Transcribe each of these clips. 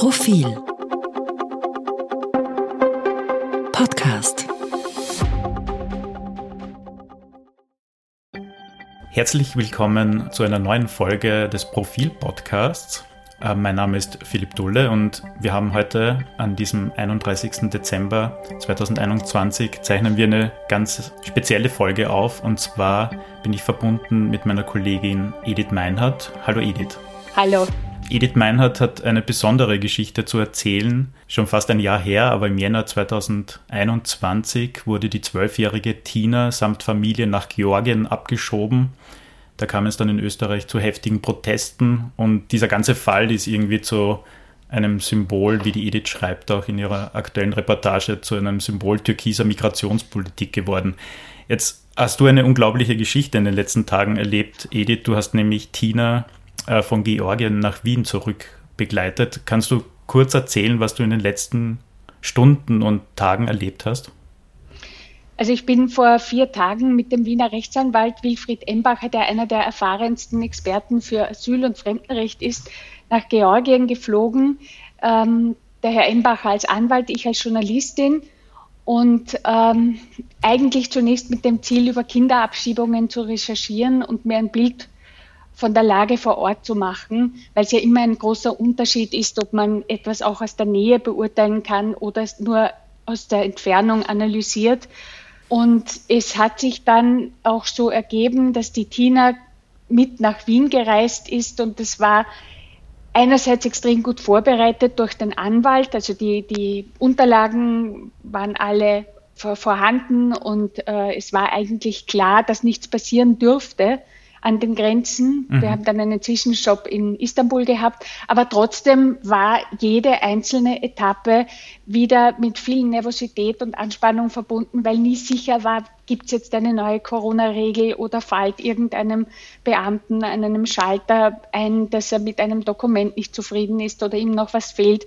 Profil Podcast Herzlich willkommen zu einer neuen Folge des Profil Podcasts. Äh, mein Name ist Philipp Dulle und wir haben heute an diesem 31. Dezember 2021 zeichnen wir eine ganz spezielle Folge auf und zwar bin ich verbunden mit meiner Kollegin Edith Meinhardt. Hallo Edith. Hallo. Edith Meinhardt hat eine besondere Geschichte zu erzählen. Schon fast ein Jahr her, aber im Jänner 2021 wurde die zwölfjährige Tina samt Familie nach Georgien abgeschoben. Da kam es dann in Österreich zu heftigen Protesten und dieser ganze Fall ist irgendwie zu einem Symbol, wie die Edith schreibt, auch in ihrer aktuellen Reportage, zu einem Symbol türkiser Migrationspolitik geworden. Jetzt hast du eine unglaubliche Geschichte in den letzten Tagen erlebt, Edith. Du hast nämlich Tina äh, von Georgien nach Wien zurück begleitet. Kannst du kurz erzählen, was du in den letzten Stunden und Tagen erlebt hast? Also ich bin vor vier Tagen mit dem Wiener Rechtsanwalt Wilfried Embacher, der einer der erfahrensten Experten für Asyl- und Fremdenrecht ist, nach Georgien geflogen. Ähm, der Herr Embacher als Anwalt, ich als Journalistin und ähm, eigentlich zunächst mit dem Ziel, über Kinderabschiebungen zu recherchieren und mir ein Bild von der Lage vor Ort zu machen, weil es ja immer ein großer Unterschied ist, ob man etwas auch aus der Nähe beurteilen kann oder es nur aus der Entfernung analysiert. Und es hat sich dann auch so ergeben, dass die Tina mit nach Wien gereist ist und das war einerseits extrem gut vorbereitet durch den Anwalt, also die, die Unterlagen waren alle vorhanden und äh, es war eigentlich klar, dass nichts passieren dürfte an den Grenzen. Mhm. Wir haben dann einen Zwischenstopp in Istanbul gehabt, aber trotzdem war jede einzelne Etappe wieder mit viel Nervosität und Anspannung verbunden, weil nie sicher war, gibt es jetzt eine neue Corona-Regel oder fällt irgendeinem Beamten an einem Schalter ein, dass er mit einem Dokument nicht zufrieden ist oder ihm noch was fehlt.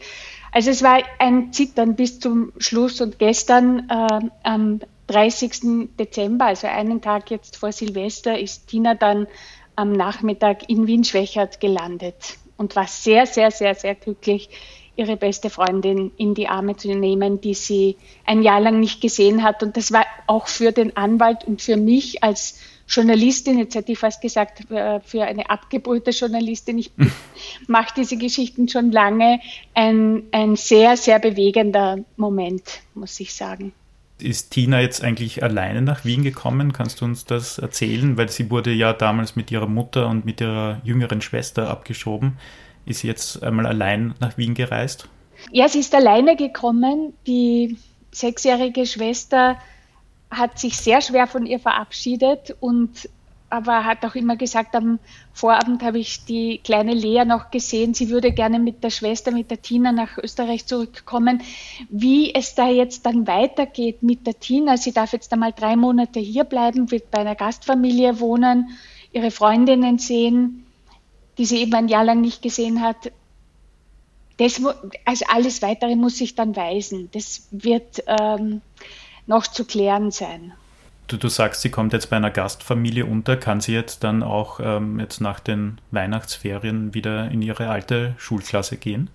Also es war ein Zittern bis zum Schluss und gestern äh, am 30. Dezember, also einen Tag jetzt vor Silvester, ist Tina dann am Nachmittag in Wien-Schwächert gelandet und war sehr, sehr, sehr, sehr glücklich, ihre beste Freundin in die Arme zu nehmen, die sie ein Jahr lang nicht gesehen hat. Und das war auch für den Anwalt und für mich als Journalistin, jetzt hätte ich fast gesagt, äh, für eine abgebrühte Journalistin, ich mache diese Geschichten schon lange, ein, ein sehr, sehr bewegender Moment, muss ich sagen ist Tina jetzt eigentlich alleine nach Wien gekommen? Kannst du uns das erzählen? Weil sie wurde ja damals mit ihrer Mutter und mit ihrer jüngeren Schwester abgeschoben. Ist sie jetzt einmal allein nach Wien gereist? Ja, sie ist alleine gekommen. Die sechsjährige Schwester hat sich sehr schwer von ihr verabschiedet und aber hat auch immer gesagt, am Vorabend habe ich die kleine Lea noch gesehen, sie würde gerne mit der Schwester, mit der Tina nach Österreich zurückkommen. Wie es da jetzt dann weitergeht mit der Tina, sie darf jetzt einmal drei Monate hier bleiben, wird bei einer Gastfamilie wohnen, ihre Freundinnen sehen, die sie eben ein Jahr lang nicht gesehen hat. Das, also alles Weitere muss sich dann weisen. Das wird ähm, noch zu klären sein. Du, du sagst, sie kommt jetzt bei einer Gastfamilie unter. Kann sie jetzt dann auch ähm, jetzt nach den Weihnachtsferien wieder in ihre alte Schulklasse gehen?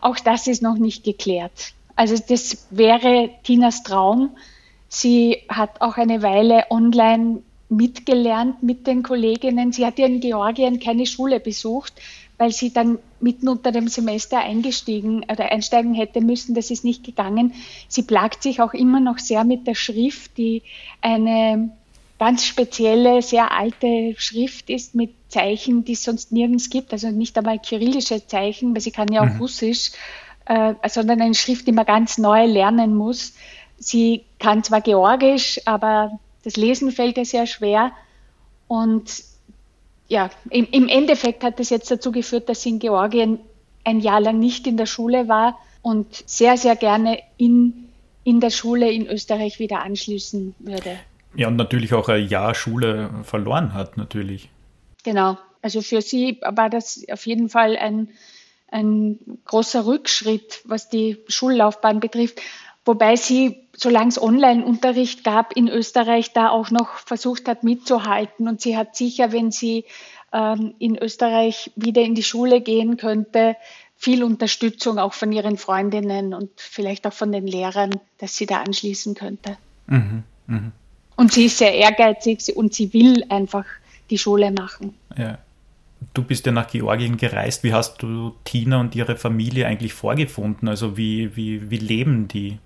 Auch das ist noch nicht geklärt. Also das wäre Tinas Traum. Sie hat auch eine Weile online mitgelernt mit den Kolleginnen. Sie hat ja in Georgien keine Schule besucht, weil sie dann mitten unter dem Semester eingestiegen oder einsteigen hätte müssen. Das ist nicht gegangen. Sie plagt sich auch immer noch sehr mit der Schrift, die eine ganz spezielle, sehr alte Schrift ist mit Zeichen, die es sonst nirgends gibt. Also nicht einmal kyrillische Zeichen, weil sie kann ja auch mhm. Russisch, äh, sondern eine Schrift, die man ganz neu lernen muss. Sie kann zwar Georgisch, aber das Lesen fällt ihr sehr schwer. Und ja, im, im Endeffekt hat das jetzt dazu geführt, dass sie in Georgien ein Jahr lang nicht in der Schule war und sehr, sehr gerne in, in der Schule in Österreich wieder anschließen würde. Ja, und natürlich auch ein Jahr Schule verloren hat, natürlich. Genau. Also für sie war das auf jeden Fall ein, ein großer Rückschritt, was die Schullaufbahn betrifft. Wobei sie, solange es Online-Unterricht gab in Österreich, da auch noch versucht hat mitzuhalten. Und sie hat sicher, wenn sie ähm, in Österreich wieder in die Schule gehen könnte, viel Unterstützung auch von ihren Freundinnen und vielleicht auch von den Lehrern, dass sie da anschließen könnte. Mhm, mh. Und sie ist sehr ehrgeizig und sie will einfach die Schule machen. Ja. Du bist ja nach Georgien gereist. Wie hast du Tina und ihre Familie eigentlich vorgefunden? Also wie, wie, wie leben die?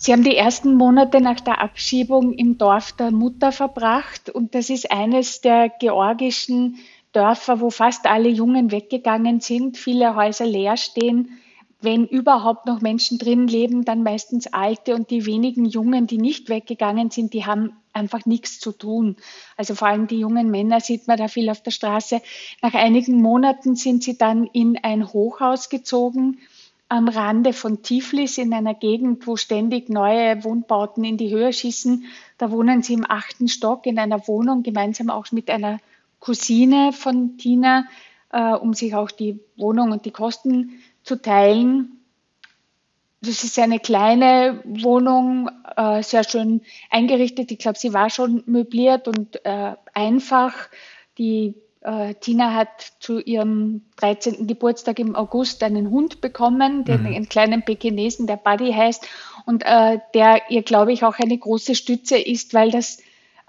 Sie haben die ersten Monate nach der Abschiebung im Dorf der Mutter verbracht und das ist eines der georgischen Dörfer, wo fast alle Jungen weggegangen sind, viele Häuser leer stehen. Wenn überhaupt noch Menschen drin leben, dann meistens alte und die wenigen Jungen, die nicht weggegangen sind, die haben einfach nichts zu tun. Also vor allem die jungen Männer sieht man da viel auf der Straße. Nach einigen Monaten sind sie dann in ein Hochhaus gezogen am Rande von Tiflis in einer Gegend, wo ständig neue Wohnbauten in die Höhe schießen. Da wohnen sie im achten Stock in einer Wohnung, gemeinsam auch mit einer Cousine von Tina, äh, um sich auch die Wohnung und die Kosten zu teilen. Das ist eine kleine Wohnung, äh, sehr schön eingerichtet. Ich glaube, sie war schon möbliert und äh, einfach. Die Tina hat zu ihrem 13. Geburtstag im August einen Hund bekommen, den, mhm. einen kleinen Pekinesen, der Buddy heißt, und äh, der ihr, glaube ich, auch eine große Stütze ist, weil das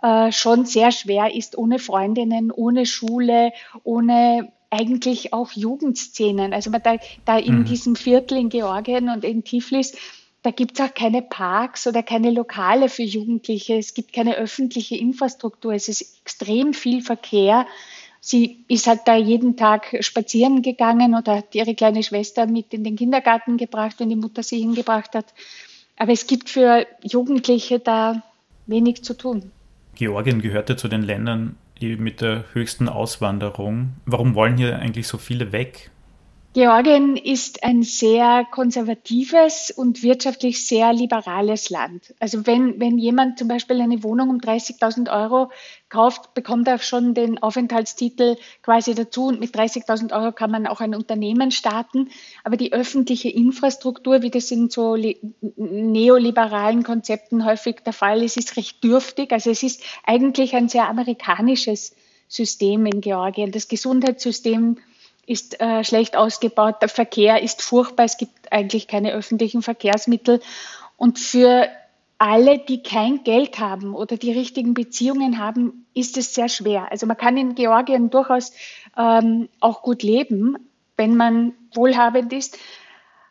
äh, schon sehr schwer ist, ohne Freundinnen, ohne Schule, ohne eigentlich auch Jugendszenen. Also da, da in mhm. diesem Viertel in Georgien und in Tiflis, da gibt es auch keine Parks oder keine Lokale für Jugendliche. Es gibt keine öffentliche Infrastruktur. Es ist extrem viel Verkehr. Sie ist halt da jeden Tag spazieren gegangen oder hat ihre kleine Schwester mit in den Kindergarten gebracht, wenn die Mutter sie hingebracht hat. Aber es gibt für Jugendliche da wenig zu tun. Georgien gehörte zu den Ländern mit der höchsten Auswanderung. Warum wollen hier eigentlich so viele weg? Georgien ist ein sehr konservatives und wirtschaftlich sehr liberales Land. Also wenn, wenn jemand zum Beispiel eine Wohnung um 30.000 Euro kauft, bekommt er schon den Aufenthaltstitel quasi dazu und mit 30.000 Euro kann man auch ein Unternehmen starten. Aber die öffentliche Infrastruktur, wie das in so neoliberalen Konzepten häufig der Fall ist, ist recht dürftig. Also es ist eigentlich ein sehr amerikanisches System in Georgien. Das Gesundheitssystem ist äh, schlecht ausgebaut, der Verkehr ist furchtbar, es gibt eigentlich keine öffentlichen Verkehrsmittel. Und für alle, die kein Geld haben oder die richtigen Beziehungen haben, ist es sehr schwer. Also man kann in Georgien durchaus ähm, auch gut leben, wenn man wohlhabend ist.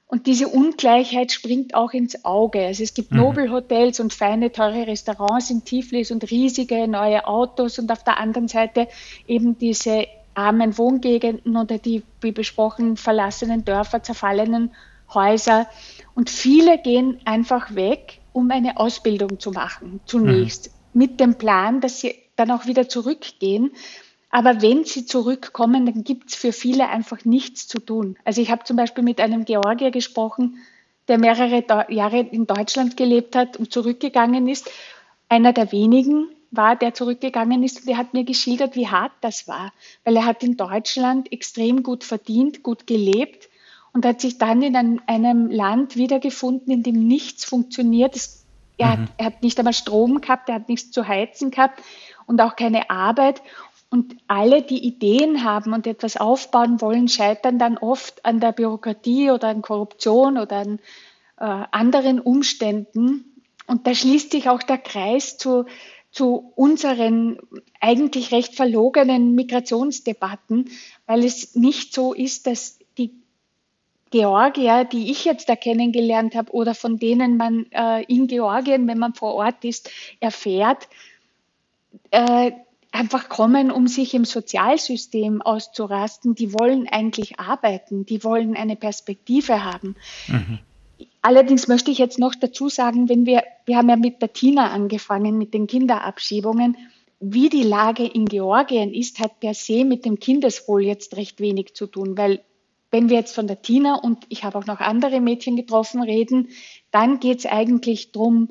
Und diese Ungleichheit springt auch ins Auge. Also es gibt mhm. Nobelhotels und feine, teure Restaurants in Tiflis und riesige neue Autos und auf der anderen Seite eben diese armen Wohngegenden oder die, wie besprochen, verlassenen Dörfer, zerfallenen Häuser. Und viele gehen einfach weg, um eine Ausbildung zu machen, zunächst, mhm. mit dem Plan, dass sie dann auch wieder zurückgehen. Aber wenn sie zurückkommen, dann gibt es für viele einfach nichts zu tun. Also ich habe zum Beispiel mit einem Georgier gesprochen, der mehrere Jahre in Deutschland gelebt hat und zurückgegangen ist. Einer der wenigen, war, der zurückgegangen ist, und der hat mir geschildert, wie hart das war, weil er hat in Deutschland extrem gut verdient, gut gelebt und hat sich dann in einem, einem Land wiedergefunden, in dem nichts funktioniert. Es, er, mhm. hat, er hat nicht einmal Strom gehabt, er hat nichts zu heizen gehabt und auch keine Arbeit. Und alle, die Ideen haben und etwas aufbauen wollen, scheitern dann oft an der Bürokratie oder an Korruption oder an äh, anderen Umständen. Und da schließt sich auch der Kreis zu zu unseren eigentlich recht verlogenen Migrationsdebatten, weil es nicht so ist, dass die Georgier, die ich jetzt da kennengelernt habe oder von denen man äh, in Georgien, wenn man vor Ort ist, erfährt, äh, einfach kommen, um sich im Sozialsystem auszurasten. Die wollen eigentlich arbeiten, die wollen eine Perspektive haben. Mhm. Allerdings möchte ich jetzt noch dazu sagen, wenn wir, wir haben ja mit der Tina angefangen, mit den Kinderabschiebungen, wie die Lage in Georgien ist, hat per se mit dem Kindeswohl jetzt recht wenig zu tun, weil wenn wir jetzt von der Tina und ich habe auch noch andere Mädchen getroffen reden, dann geht es eigentlich darum,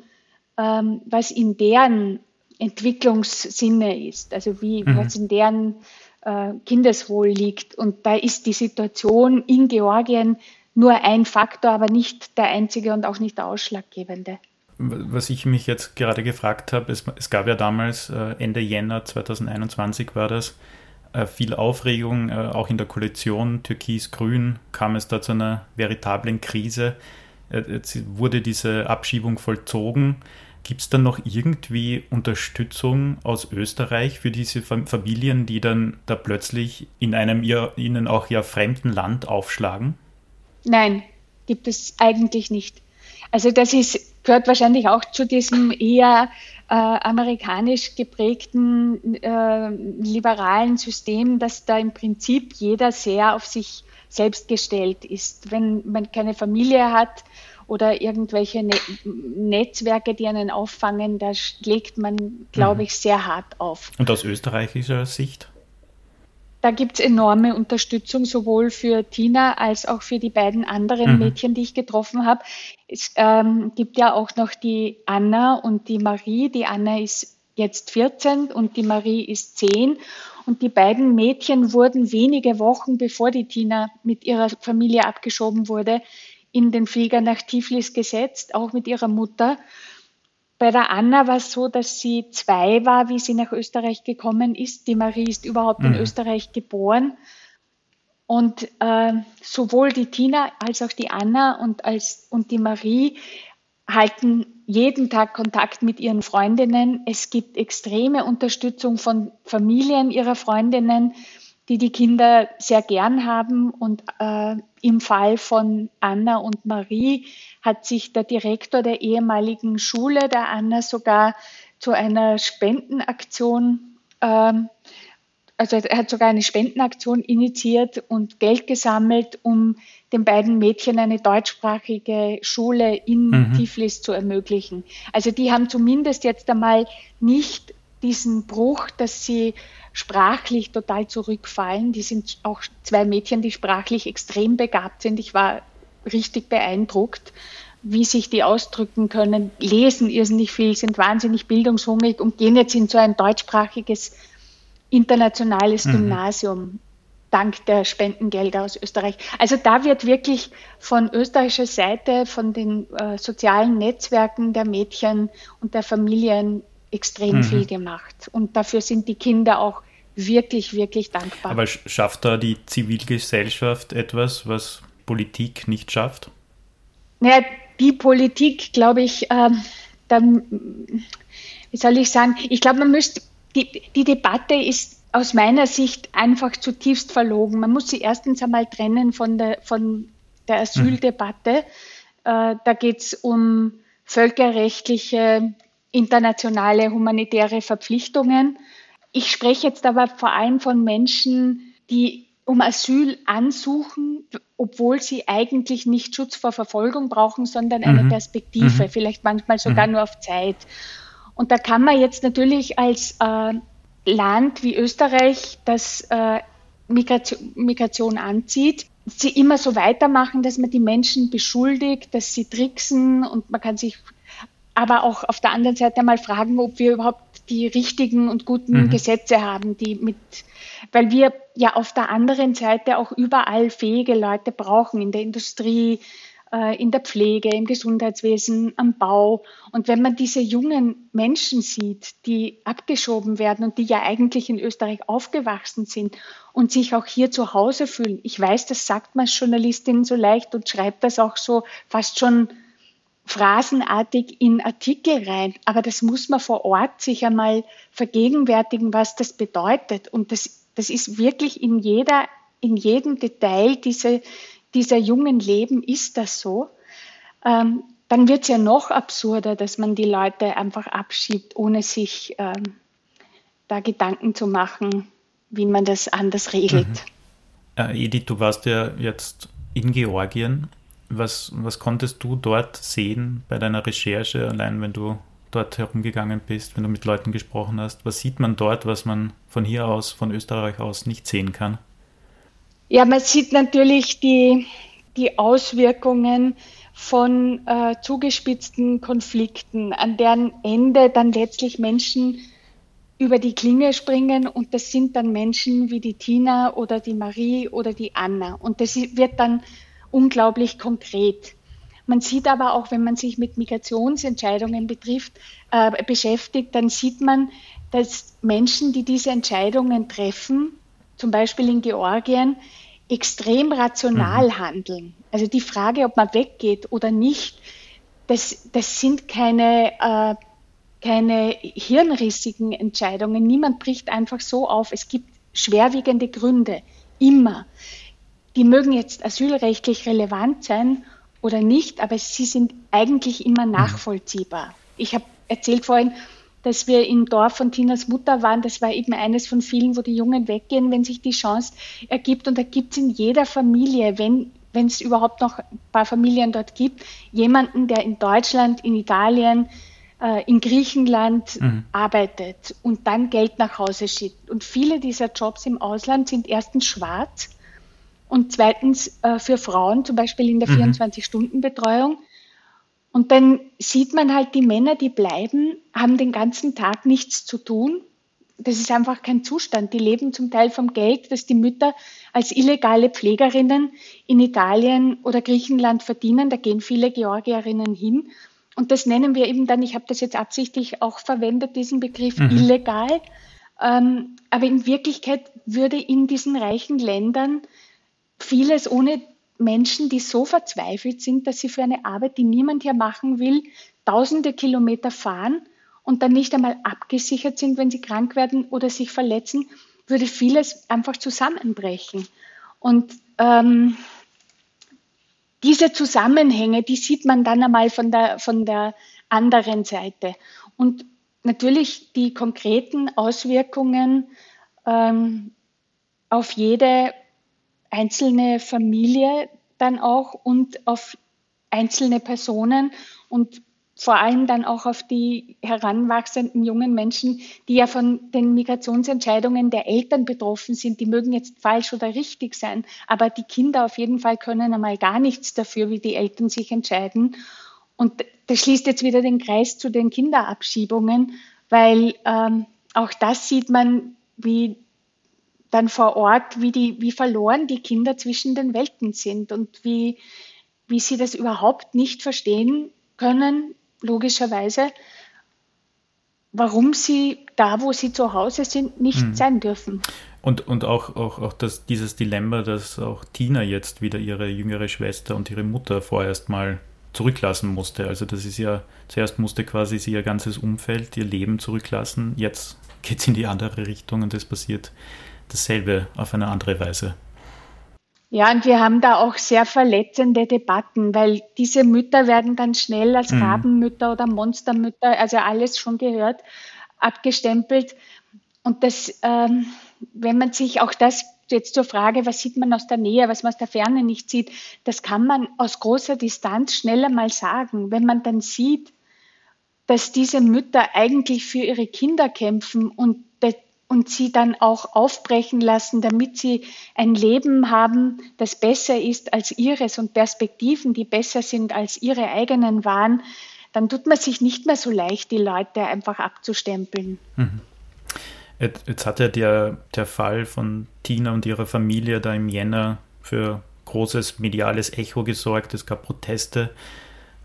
ähm, was in deren Entwicklungssinne ist, also wie mhm. was in deren äh, Kindeswohl liegt. Und da ist die Situation in Georgien nur ein Faktor, aber nicht der einzige und auch nicht der ausschlaggebende. Was ich mich jetzt gerade gefragt habe, es, es gab ja damals, äh, Ende Jänner 2021 war das, äh, viel Aufregung, äh, auch in der Koalition Türkis-Grün kam es da zu einer veritablen Krise. Äh, jetzt wurde diese Abschiebung vollzogen. Gibt es dann noch irgendwie Unterstützung aus Österreich für diese Familien, die dann da plötzlich in einem ihr, ihnen auch ja fremden Land aufschlagen? Nein, gibt es eigentlich nicht. Also das ist, gehört wahrscheinlich auch zu diesem eher äh, amerikanisch geprägten äh, liberalen System, dass da im Prinzip jeder sehr auf sich selbst gestellt ist. Wenn man keine Familie hat oder irgendwelche ne Netzwerke, die einen auffangen, da legt man, glaube mhm. ich, sehr hart auf. Und aus österreichischer Sicht? Da gibt es enorme Unterstützung, sowohl für Tina als auch für die beiden anderen mhm. Mädchen, die ich getroffen habe. Es ähm, gibt ja auch noch die Anna und die Marie. Die Anna ist jetzt 14 und die Marie ist 10. Und die beiden Mädchen wurden wenige Wochen bevor die Tina mit ihrer Familie abgeschoben wurde, in den Flieger nach Tiflis gesetzt, auch mit ihrer Mutter. Bei der Anna war es so, dass sie zwei war, wie sie nach Österreich gekommen ist. Die Marie ist überhaupt mhm. in Österreich geboren. Und äh, sowohl die Tina als auch die Anna und, als, und die Marie halten jeden Tag Kontakt mit ihren Freundinnen. Es gibt extreme Unterstützung von Familien ihrer Freundinnen, die die Kinder sehr gern haben. Und äh, im Fall von Anna und Marie hat sich der Direktor der ehemaligen Schule der Anna sogar zu einer Spendenaktion, ähm, also er hat sogar eine Spendenaktion initiiert und Geld gesammelt, um den beiden Mädchen eine deutschsprachige Schule in mhm. Tiflis zu ermöglichen. Also die haben zumindest jetzt einmal nicht diesen Bruch, dass sie sprachlich total zurückfallen. Die sind auch zwei Mädchen, die sprachlich extrem begabt sind. Ich war richtig beeindruckt, wie sich die ausdrücken können, lesen irrsinnig viel, sind wahnsinnig bildungshungrig und gehen jetzt in so ein deutschsprachiges internationales mhm. Gymnasium dank der Spendengelder aus Österreich. Also da wird wirklich von österreichischer Seite, von den äh, sozialen Netzwerken der Mädchen und der Familien extrem mhm. viel gemacht. Und dafür sind die Kinder auch wirklich, wirklich dankbar. Aber schafft da die Zivilgesellschaft etwas, was Politik nicht schafft? Naja, die Politik, glaube ich, ähm, dann, wie soll ich sagen, ich glaube, man müsste, die, die Debatte ist aus meiner Sicht einfach zutiefst verlogen. Man muss sie erstens einmal trennen von der, von der Asyldebatte. Mhm. Äh, da geht es um völkerrechtliche, internationale, humanitäre Verpflichtungen. Ich spreche jetzt aber vor allem von Menschen, die um Asyl ansuchen, obwohl sie eigentlich nicht Schutz vor Verfolgung brauchen, sondern eine mhm. Perspektive, mhm. vielleicht manchmal sogar mhm. nur auf Zeit. Und da kann man jetzt natürlich als äh, Land wie Österreich, das äh, Migration, Migration anzieht, sie immer so weitermachen, dass man die Menschen beschuldigt, dass sie tricksen und man kann sich aber auch auf der anderen Seite mal fragen, ob wir überhaupt die richtigen und guten mhm. Gesetze haben, die mit, weil wir ja auf der anderen Seite auch überall fähige Leute brauchen, in der Industrie, äh, in der Pflege, im Gesundheitswesen, am Bau. Und wenn man diese jungen Menschen sieht, die abgeschoben werden und die ja eigentlich in Österreich aufgewachsen sind und sich auch hier zu Hause fühlen, ich weiß, das sagt man als Journalistin so leicht und schreibt das auch so fast schon phrasenartig in Artikel rein, aber das muss man vor Ort sich einmal vergegenwärtigen, was das bedeutet. Und das, das ist wirklich in jeder, in jedem Detail diese, dieser jungen Leben ist das so. Ähm, dann wird es ja noch absurder, dass man die Leute einfach abschiebt, ohne sich ähm, da Gedanken zu machen, wie man das anders regelt. Mhm. Äh, Edith, du warst ja jetzt in Georgien was, was konntest du dort sehen bei deiner Recherche, allein wenn du dort herumgegangen bist, wenn du mit Leuten gesprochen hast? Was sieht man dort, was man von hier aus, von Österreich aus nicht sehen kann? Ja, man sieht natürlich die, die Auswirkungen von äh, zugespitzten Konflikten, an deren Ende dann letztlich Menschen über die Klinge springen und das sind dann Menschen wie die Tina oder die Marie oder die Anna. Und das wird dann unglaublich konkret. Man sieht aber auch, wenn man sich mit Migrationsentscheidungen betrifft, äh, beschäftigt, dann sieht man, dass Menschen, die diese Entscheidungen treffen, zum Beispiel in Georgien, extrem rational mhm. handeln. Also die Frage, ob man weggeht oder nicht, das, das sind keine, äh, keine hirnrissigen Entscheidungen. Niemand bricht einfach so auf. Es gibt schwerwiegende Gründe, immer. Die mögen jetzt asylrechtlich relevant sein oder nicht, aber sie sind eigentlich immer mhm. nachvollziehbar. Ich habe erzählt vorhin, dass wir im Dorf von Tinas Mutter waren. Das war eben eines von vielen, wo die Jungen weggehen, wenn sich die Chance ergibt. Und da gibt es in jeder Familie, wenn wenn es überhaupt noch ein paar Familien dort gibt, jemanden, der in Deutschland, in Italien, äh, in Griechenland mhm. arbeitet und dann Geld nach Hause schickt. Und viele dieser Jobs im Ausland sind erstens schwarz und zweitens äh, für Frauen, zum Beispiel in der mhm. 24-Stunden-Betreuung. Und dann sieht man halt, die Männer, die bleiben, haben den ganzen Tag nichts zu tun. Das ist einfach kein Zustand. Die leben zum Teil vom Geld, das die Mütter als illegale Pflegerinnen in Italien oder Griechenland verdienen. Da gehen viele Georgierinnen hin. Und das nennen wir eben dann, ich habe das jetzt absichtlich auch verwendet, diesen Begriff mhm. illegal. Ähm, aber in Wirklichkeit würde in diesen reichen Ländern vieles ohne Menschen, die so verzweifelt sind, dass sie für eine Arbeit, die niemand hier machen will, tausende Kilometer fahren und dann nicht einmal abgesichert sind, wenn sie krank werden oder sich verletzen, würde vieles einfach zusammenbrechen. Und ähm, diese Zusammenhänge, die sieht man dann einmal von der, von der anderen Seite. Und natürlich die konkreten Auswirkungen ähm, auf jede einzelne Familie dann auch und auf einzelne Personen und vor allem dann auch auf die heranwachsenden jungen Menschen, die ja von den Migrationsentscheidungen der Eltern betroffen sind. Die mögen jetzt falsch oder richtig sein, aber die Kinder auf jeden Fall können einmal gar nichts dafür, wie die Eltern sich entscheiden. Und das schließt jetzt wieder den Kreis zu den Kinderabschiebungen, weil ähm, auch das sieht man, wie dann vor Ort, wie, die, wie verloren die Kinder zwischen den Welten sind und wie, wie sie das überhaupt nicht verstehen können, logischerweise, warum sie da, wo sie zu Hause sind, nicht hm. sein dürfen. Und, und auch, auch, auch das, dieses Dilemma, dass auch Tina jetzt wieder ihre jüngere Schwester und ihre Mutter vorerst mal zurücklassen musste. Also das ist ja, zuerst musste quasi sie ihr ganzes Umfeld, ihr Leben zurücklassen. Jetzt geht es in die andere Richtung und es passiert dasselbe auf eine andere Weise. Ja, und wir haben da auch sehr verletzende Debatten, weil diese Mütter werden dann schnell als mhm. Rabenmütter oder Monstermütter, also alles schon gehört, abgestempelt. Und das, ähm, wenn man sich auch das jetzt zur Frage, was sieht man aus der Nähe, was man aus der Ferne nicht sieht, das kann man aus großer Distanz schneller mal sagen. Wenn man dann sieht, dass diese Mütter eigentlich für ihre Kinder kämpfen und und sie dann auch aufbrechen lassen, damit sie ein Leben haben, das besser ist als ihres und Perspektiven, die besser sind als ihre eigenen waren, dann tut man sich nicht mehr so leicht, die Leute einfach abzustempeln. Mhm. Jetzt hat ja der, der Fall von Tina und ihrer Familie da im Jänner für großes mediales Echo gesorgt. Es gab Proteste.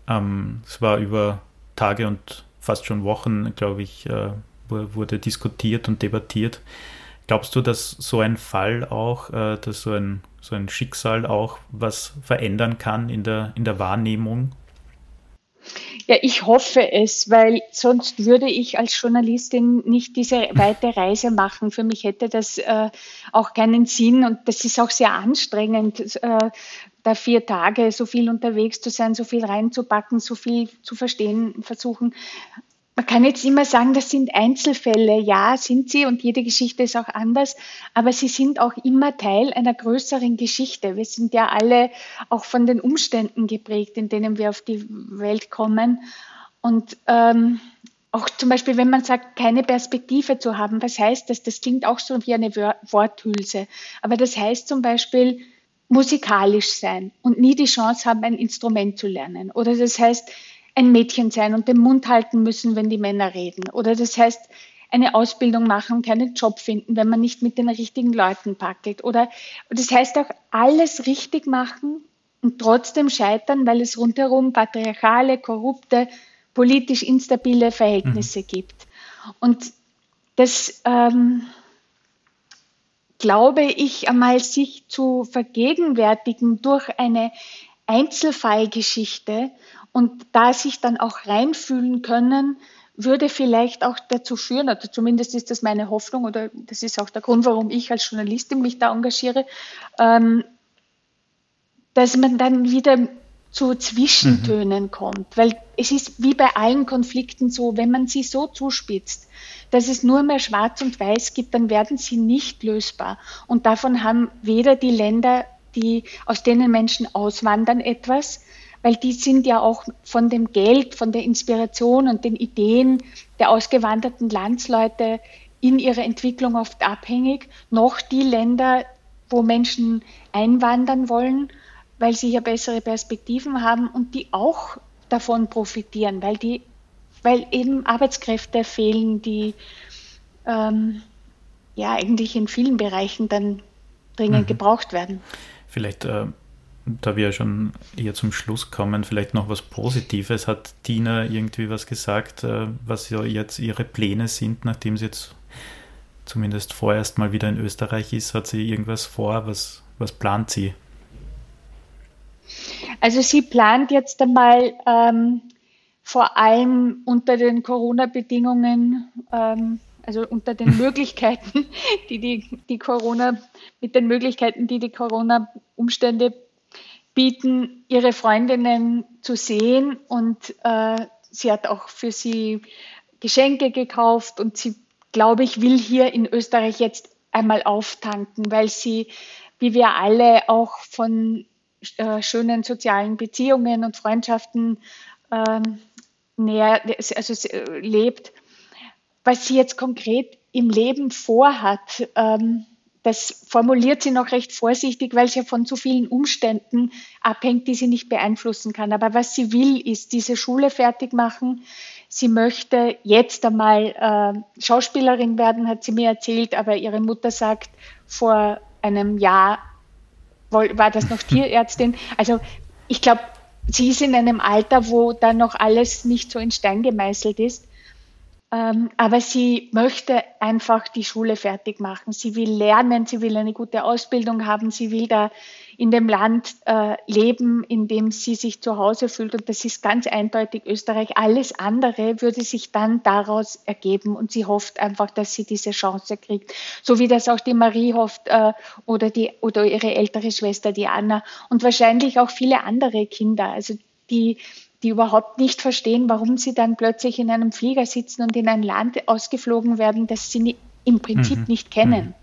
Ähm, es war über Tage und fast schon Wochen, glaube ich, äh, wurde diskutiert und debattiert. Glaubst du, dass so ein Fall auch, äh, dass so ein, so ein Schicksal auch was verändern kann in der, in der Wahrnehmung? Ja, ich hoffe es, weil sonst würde ich als Journalistin nicht diese weite Reise machen. Für mich hätte das äh, auch keinen Sinn und das ist auch sehr anstrengend, äh, da vier Tage so viel unterwegs zu sein, so viel reinzupacken, so viel zu verstehen, versuchen man kann jetzt immer sagen, das sind Einzelfälle. Ja, sind sie und jede Geschichte ist auch anders, aber sie sind auch immer Teil einer größeren Geschichte. Wir sind ja alle auch von den Umständen geprägt, in denen wir auf die Welt kommen. Und ähm, auch zum Beispiel, wenn man sagt, keine Perspektive zu haben, was heißt das? Das klingt auch so wie eine Worthülse. Aber das heißt zum Beispiel, musikalisch sein und nie die Chance haben, ein Instrument zu lernen. Oder das heißt, ein Mädchen sein und den Mund halten müssen, wenn die Männer reden. Oder das heißt, eine Ausbildung machen, keinen Job finden, wenn man nicht mit den richtigen Leuten packelt. Oder das heißt auch alles richtig machen und trotzdem scheitern, weil es rundherum patriarchale, korrupte, politisch instabile Verhältnisse mhm. gibt. Und das, ähm, glaube ich, einmal sich zu vergegenwärtigen durch eine Einzelfallgeschichte und da sich dann auch reinfühlen können, würde vielleicht auch dazu führen, oder zumindest ist das meine Hoffnung, oder das ist auch der Grund, warum ich als Journalistin mich da engagiere, ähm, dass man dann wieder zu Zwischentönen mhm. kommt. Weil es ist wie bei allen Konflikten so, wenn man sie so zuspitzt, dass es nur mehr Schwarz und Weiß gibt, dann werden sie nicht lösbar. Und davon haben weder die Länder, die, aus denen Menschen auswandern, etwas, weil die sind ja auch von dem Geld, von der Inspiration und den Ideen der ausgewanderten Landsleute in ihrer Entwicklung oft abhängig, noch die Länder, wo Menschen einwandern wollen weil sie hier bessere Perspektiven haben und die auch davon profitieren, weil die, weil eben Arbeitskräfte fehlen, die ähm, ja eigentlich in vielen Bereichen dann dringend mhm. gebraucht werden. Vielleicht, äh, da wir schon eher zum Schluss kommen, vielleicht noch was Positives. Hat Tina irgendwie was gesagt, äh, was ja jetzt ihre Pläne sind, nachdem sie jetzt zumindest vorerst mal wieder in Österreich ist? Hat sie irgendwas vor? Was, was plant sie? Also sie plant jetzt einmal ähm, vor allem unter den Corona-Bedingungen, ähm, also unter den Möglichkeiten, die die, die Corona, mit den Möglichkeiten, die die Corona-Umstände bieten, ihre Freundinnen zu sehen. Und äh, sie hat auch für sie Geschenke gekauft und sie, glaube ich, will hier in Österreich jetzt einmal auftanken, weil sie, wie wir alle, auch von äh, schönen sozialen Beziehungen und Freundschaften ähm, näher, also äh, lebt. Was sie jetzt konkret im Leben vorhat, ähm, das formuliert sie noch recht vorsichtig, weil sie ja von so vielen Umständen abhängt, die sie nicht beeinflussen kann. Aber was sie will, ist diese Schule fertig machen. Sie möchte jetzt einmal äh, Schauspielerin werden, hat sie mir erzählt, aber ihre Mutter sagt, vor einem Jahr war das noch Tierärztin. Also ich glaube, sie ist in einem Alter, wo da noch alles nicht so in Stein gemeißelt ist. Ähm, aber sie möchte einfach die Schule fertig machen. Sie will lernen, sie will eine gute Ausbildung haben, sie will da in dem Land äh, leben, in dem sie sich zu Hause fühlt. Und das ist ganz eindeutig Österreich. Alles andere würde sich dann daraus ergeben. Und sie hofft einfach, dass sie diese Chance kriegt. So wie das auch die Marie hofft äh, oder, die, oder ihre ältere Schwester, die Anna. Und wahrscheinlich auch viele andere Kinder. Also die die überhaupt nicht verstehen, warum sie dann plötzlich in einem Flieger sitzen und in ein Land ausgeflogen werden, das sie im Prinzip mhm. nicht kennen. Mhm.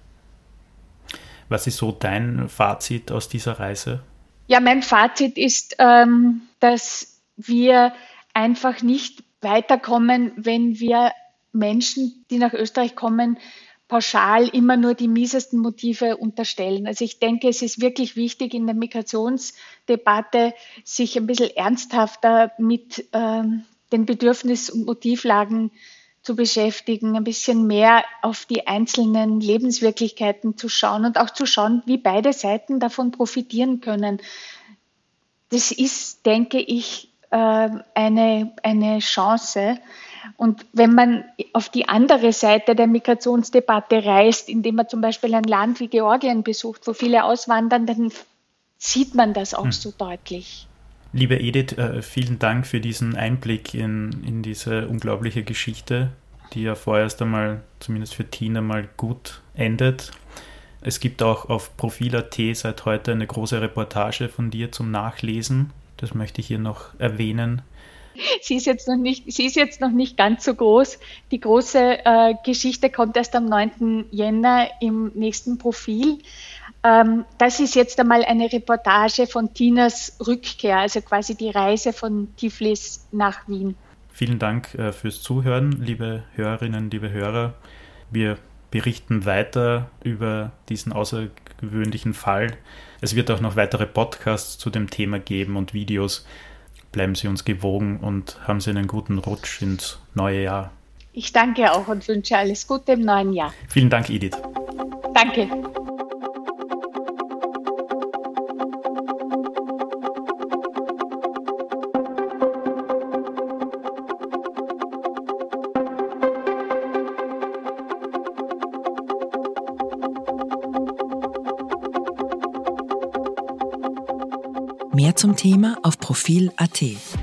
Was ist so dein Fazit aus dieser Reise? Ja, mein Fazit ist, ähm, dass wir einfach nicht weiterkommen, wenn wir Menschen, die nach Österreich kommen, pauschal immer nur die miesesten Motive unterstellen. Also ich denke, es ist wirklich wichtig in der Migrationsdebatte, sich ein bisschen ernsthafter mit ähm, den Bedürfnis- und Motivlagen zu beschäftigen, ein bisschen mehr auf die einzelnen Lebenswirklichkeiten zu schauen und auch zu schauen, wie beide Seiten davon profitieren können. Das ist, denke ich, äh, eine, eine Chance, und wenn man auf die andere Seite der Migrationsdebatte reist, indem man zum Beispiel ein Land wie Georgien besucht, wo viele auswandern, dann sieht man das auch hm. so deutlich. Liebe Edith, äh, vielen Dank für diesen Einblick in, in diese unglaubliche Geschichte, die ja vorerst einmal, zumindest für Tina, mal gut endet. Es gibt auch auf Profil.at seit heute eine große Reportage von dir zum Nachlesen. Das möchte ich hier noch erwähnen. Sie ist jetzt noch nicht, sie ist jetzt noch nicht ganz so groß. Die große äh, Geschichte kommt erst am 9. Jänner im nächsten Profil. Ähm, das ist jetzt einmal eine Reportage von Tinas Rückkehr, also quasi die Reise von Tiflis nach Wien. Vielen Dank äh, fürs Zuhören, liebe Hörerinnen, liebe Hörer. Wir berichten weiter über diesen außergewöhnlichen Fall. Es wird auch noch weitere Podcasts zu dem Thema geben und Videos bleiben Sie uns gewogen und haben Sie einen guten Rutsch ins neue Jahr. Ich danke auch und wünsche alles Gute im neuen Jahr. Vielen Dank, Edith. Danke. Mehr zum Thema auf Profil.at.